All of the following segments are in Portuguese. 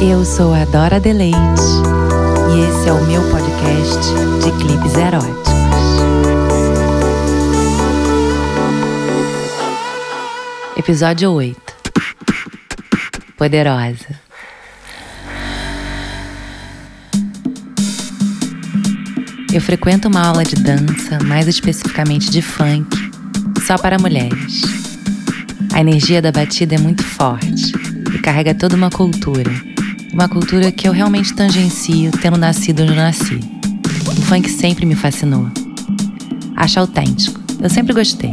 Eu sou a Dora Deleite e esse é o meu podcast de clipes eróticos. Episódio 8 Poderosa. Eu frequento uma aula de dança, mais especificamente de funk, só para mulheres. A energia da batida é muito forte e carrega toda uma cultura. Uma cultura que eu realmente tangencio tendo nascido onde eu nasci. O funk sempre me fascinou. Acho autêntico. Eu sempre gostei.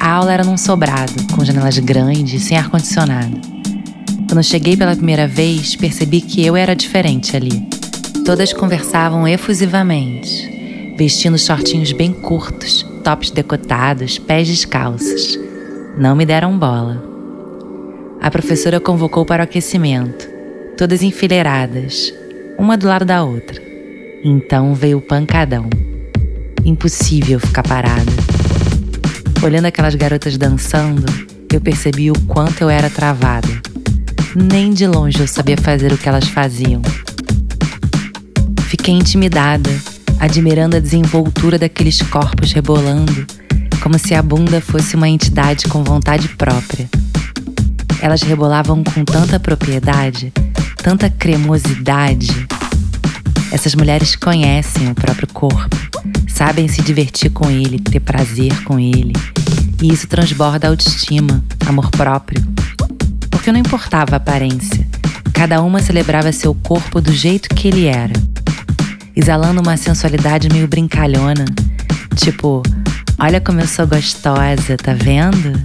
A aula era num sobrado, com janelas grandes, sem ar-condicionado. Quando cheguei pela primeira vez, percebi que eu era diferente ali. Todas conversavam efusivamente, vestindo shortinhos bem curtos, tops decotados, pés descalços. Não me deram bola. A professora convocou para o aquecimento, todas enfileiradas, uma do lado da outra. Então veio o pancadão. Impossível ficar parada. Olhando aquelas garotas dançando, eu percebi o quanto eu era travada. Nem de longe eu sabia fazer o que elas faziam. Fiquei intimidada, admirando a desenvoltura daqueles corpos rebolando, como se a bunda fosse uma entidade com vontade própria. Elas rebolavam com tanta propriedade, tanta cremosidade. Essas mulheres conhecem o próprio corpo, sabem se divertir com ele, ter prazer com ele. E isso transborda autoestima, amor próprio. Porque não importava a aparência, cada uma celebrava seu corpo do jeito que ele era, exalando uma sensualidade meio brincalhona, tipo, olha como eu sou gostosa, tá vendo?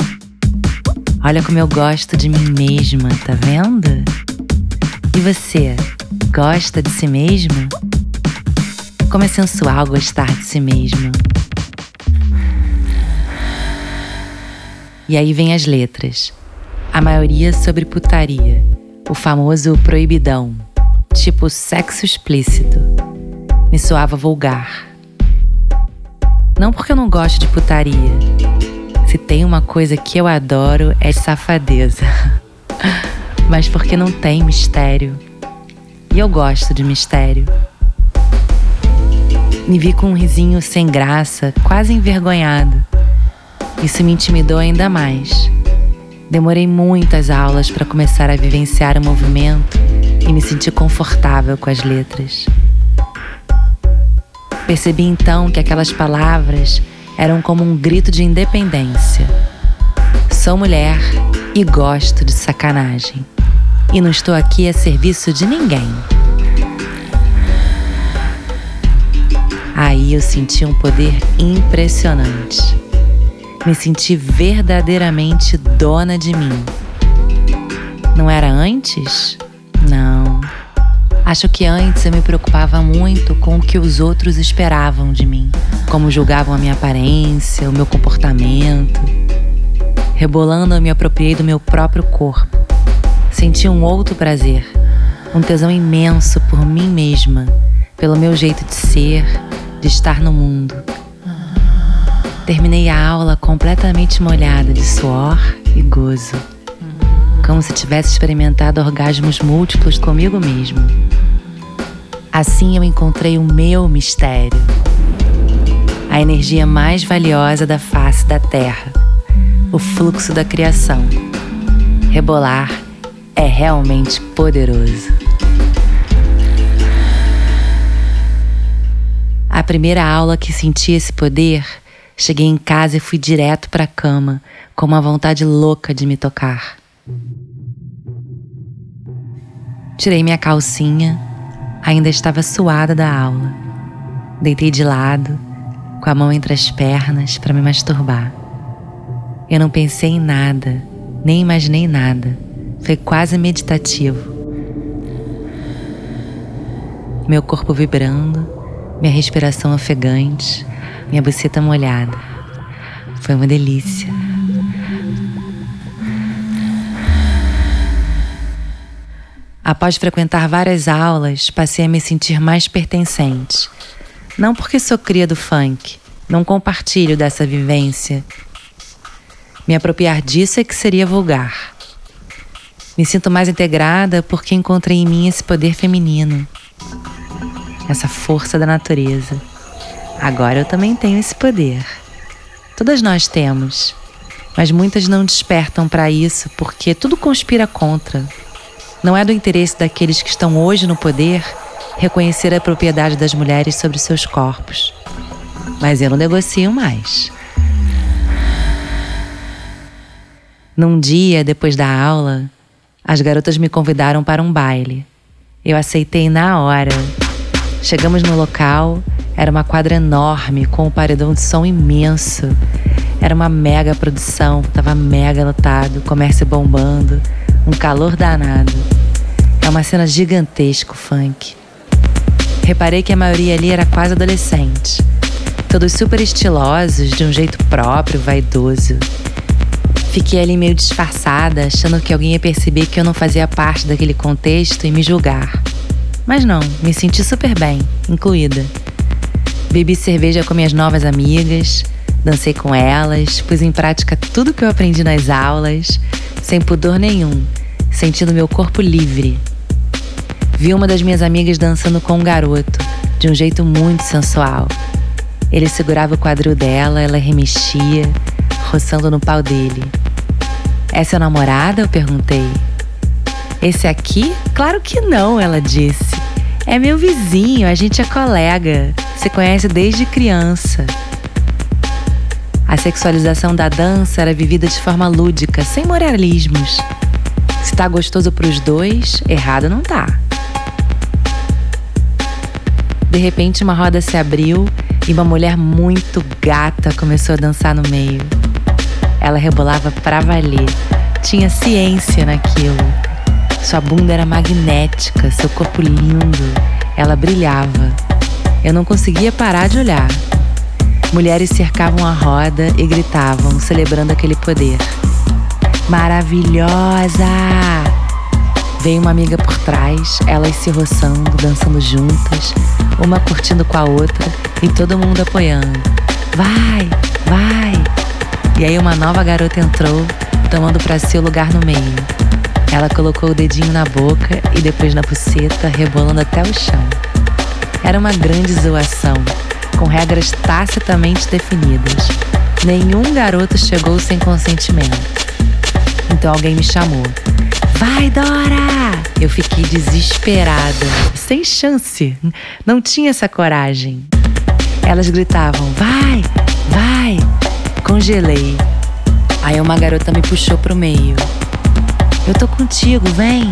Olha como eu gosto de mim mesma, tá vendo? E você, gosta de si mesma? Como é sensual gostar de si mesmo. E aí vem as letras. A maioria sobre putaria, o famoso proibidão, tipo sexo explícito. Me soava vulgar. Não porque eu não gosto de putaria. Se tem uma coisa que eu adoro é safadeza. Mas porque não tem mistério. E eu gosto de mistério. Me vi com um risinho sem graça, quase envergonhado. Isso me intimidou ainda mais. Demorei muitas aulas para começar a vivenciar o movimento e me sentir confortável com as letras. Percebi então que aquelas palavras eram como um grito de independência. Sou mulher e gosto de sacanagem. E não estou aqui a serviço de ninguém. Aí eu senti um poder impressionante. Me senti verdadeiramente dona de mim. Não era antes? Não. Acho que antes eu me preocupava muito com o que os outros esperavam de mim, como julgavam a minha aparência, o meu comportamento. Rebolando, eu me apropriei do meu próprio corpo. Senti um outro prazer, um tesão imenso por mim mesma, pelo meu jeito de ser, de estar no mundo. Terminei a aula completamente molhada de suor e gozo, como se tivesse experimentado orgasmos múltiplos comigo mesmo. Assim eu encontrei o meu mistério, a energia mais valiosa da face da Terra, o fluxo da criação. Rebolar é realmente poderoso. A primeira aula que senti esse poder, cheguei em casa e fui direto para a cama, com uma vontade louca de me tocar. Tirei minha calcinha, ainda estava suada da aula. Deitei de lado, com a mão entre as pernas para me masturbar. Eu não pensei em nada, nem imaginei nada. Foi quase meditativo. Meu corpo vibrando, minha respiração ofegante, minha buceta molhada. Foi uma delícia. Após frequentar várias aulas, passei a me sentir mais pertencente. Não porque sou cria do funk, não compartilho dessa vivência. Me apropriar disso é que seria vulgar. Me sinto mais integrada porque encontrei em mim esse poder feminino, essa força da natureza. Agora eu também tenho esse poder. Todas nós temos, mas muitas não despertam para isso porque tudo conspira contra. Não é do interesse daqueles que estão hoje no poder reconhecer a propriedade das mulheres sobre seus corpos. Mas eu não negocio mais. Num dia, depois da aula, as garotas me convidaram para um baile. Eu aceitei na hora. Chegamos no local, era uma quadra enorme com um paredão de som imenso. Era uma mega produção, tava mega lotado, comércio bombando, um calor danado. É uma cena gigantesca funk. Reparei que a maioria ali era quase adolescente. Todos super estilosos, de um jeito próprio, vaidoso. Fiquei ali meio disfarçada, achando que alguém ia perceber que eu não fazia parte daquele contexto e me julgar. Mas não, me senti super bem, incluída. Bebi cerveja com minhas novas amigas, dancei com elas, pus em prática tudo que eu aprendi nas aulas, sem pudor nenhum, sentindo meu corpo livre. Vi uma das minhas amigas dançando com um garoto, de um jeito muito sensual. Ele segurava o quadril dela, ela remexia, roçando no pau dele. É seu namorado? Eu perguntei. Esse aqui? Claro que não, ela disse. É meu vizinho, a gente é colega. Se conhece desde criança. A sexualização da dança era vivida de forma lúdica, sem moralismos. Se tá gostoso pros dois, errado não tá. De repente, uma roda se abriu e uma mulher muito gata começou a dançar no meio. Ela rebolava pra valer. Tinha ciência naquilo. Sua bunda era magnética, seu corpo lindo. Ela brilhava. Eu não conseguia parar de olhar. Mulheres cercavam a roda e gritavam, celebrando aquele poder. Maravilhosa! Veio uma amiga por trás, elas se roçando, dançando juntas, uma curtindo com a outra e todo mundo apoiando. Vai, vai! E aí uma nova garota entrou, tomando para si o lugar no meio. Ela colocou o dedinho na boca e depois na buceta, rebolando até o chão. Era uma grande zoação, com regras tacitamente definidas. Nenhum garoto chegou sem consentimento. Então alguém me chamou. Vai, Dora! Eu fiquei desesperada, sem chance. Não tinha essa coragem. Elas gritavam: Vai, vai! Congelei. Aí uma garota me puxou pro meio. Eu tô contigo, vem!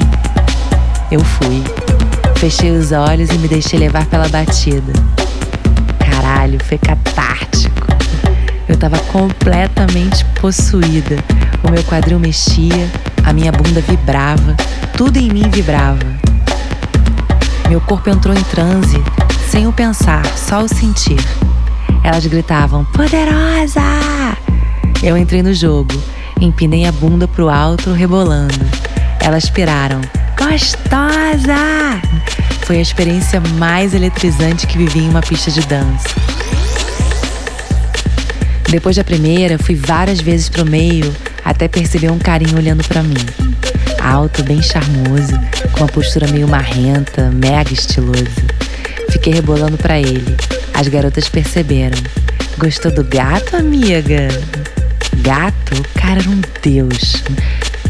Eu fui. Fechei os olhos e me deixei levar pela batida. Caralho, foi catártico. Eu tava completamente possuída. O meu quadril mexia, a minha bunda vibrava, tudo em mim vibrava. Meu corpo entrou em transe, sem o pensar, só o sentir. Elas gritavam: Poderosa! Eu entrei no jogo, empinei a bunda pro alto, rebolando. Elas piraram: Gostosa! Foi a experiência mais eletrizante que vivi em uma pista de dança. Depois da primeira, fui várias vezes pro meio até perceber um carinho olhando para mim. Alto, bem charmoso, com uma postura meio marrenta, mega estiloso. Fiquei rebolando para ele. As garotas perceberam. Gostou do gato, amiga? Gato? O cara era um deus.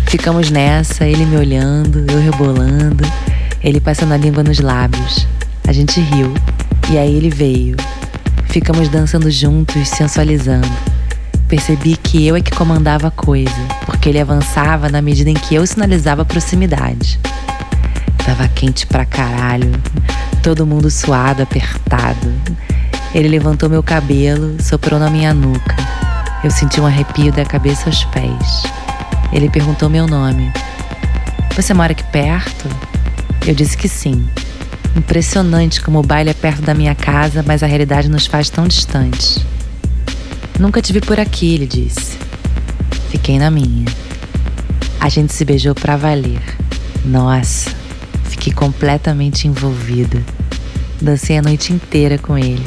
Ficamos nessa, ele me olhando, eu rebolando, ele passando a língua nos lábios. A gente riu. E aí ele veio. Ficamos dançando juntos, sensualizando. Percebi que eu é que comandava a coisa, porque ele avançava na medida em que eu sinalizava proximidade. Tava quente pra caralho, todo mundo suado, apertado. Ele levantou meu cabelo, soprou na minha nuca. Eu senti um arrepio da cabeça aos pés. Ele perguntou meu nome. Você mora aqui perto? Eu disse que sim. Impressionante como o baile é perto da minha casa, mas a realidade nos faz tão distantes. Nunca te vi por aqui, ele disse. Fiquei na minha. A gente se beijou para valer. Nossa, fiquei completamente envolvida. Dancei a noite inteira com ele.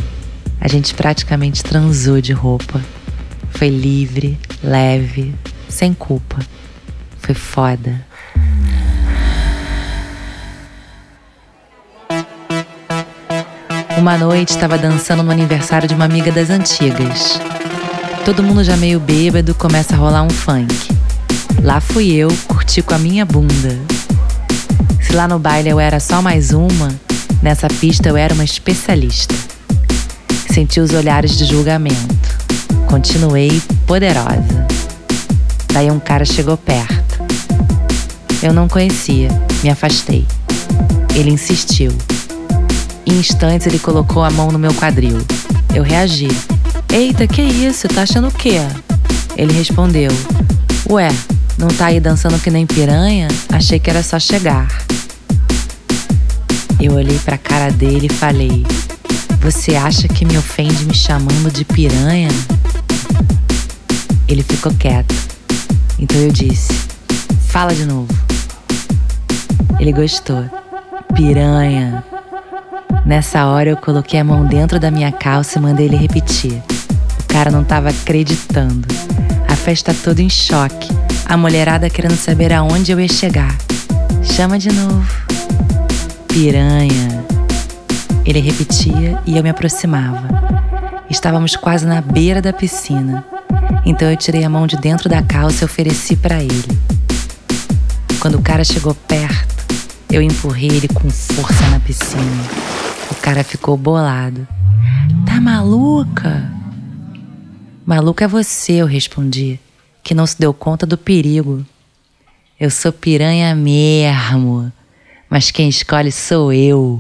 A gente praticamente transou de roupa. Foi livre, leve, sem culpa. Foi foda. Uma noite estava dançando no aniversário de uma amiga das antigas. Todo mundo já meio bêbado, começa a rolar um funk. Lá fui eu, curti com a minha bunda. Se lá no baile eu era só mais uma, nessa pista eu era uma especialista. Senti os olhares de julgamento. Continuei poderosa. Daí um cara chegou perto. Eu não conhecia, me afastei. Ele insistiu. Em instantes ele colocou a mão no meu quadril. Eu reagi. Eita, que isso? Tá achando o quê? Ele respondeu: Ué, não tá aí dançando que nem piranha? Achei que era só chegar. Eu olhei pra cara dele e falei: Você acha que me ofende me chamando de piranha? Ele ficou quieto. Então eu disse: Fala de novo. Ele gostou. Piranha. Nessa hora eu coloquei a mão dentro da minha calça e mandei ele repetir. O cara não estava acreditando. A festa toda em choque. A mulherada querendo saber aonde eu ia chegar. Chama de novo. Piranha. Ele repetia e eu me aproximava. Estávamos quase na beira da piscina. Então eu tirei a mão de dentro da calça e ofereci para ele. Quando o cara chegou perto, eu empurrei ele com força na piscina. O cara ficou bolado. Tá maluca? Maluca é você, eu respondi, que não se deu conta do perigo. Eu sou piranha mesmo, mas quem escolhe sou eu.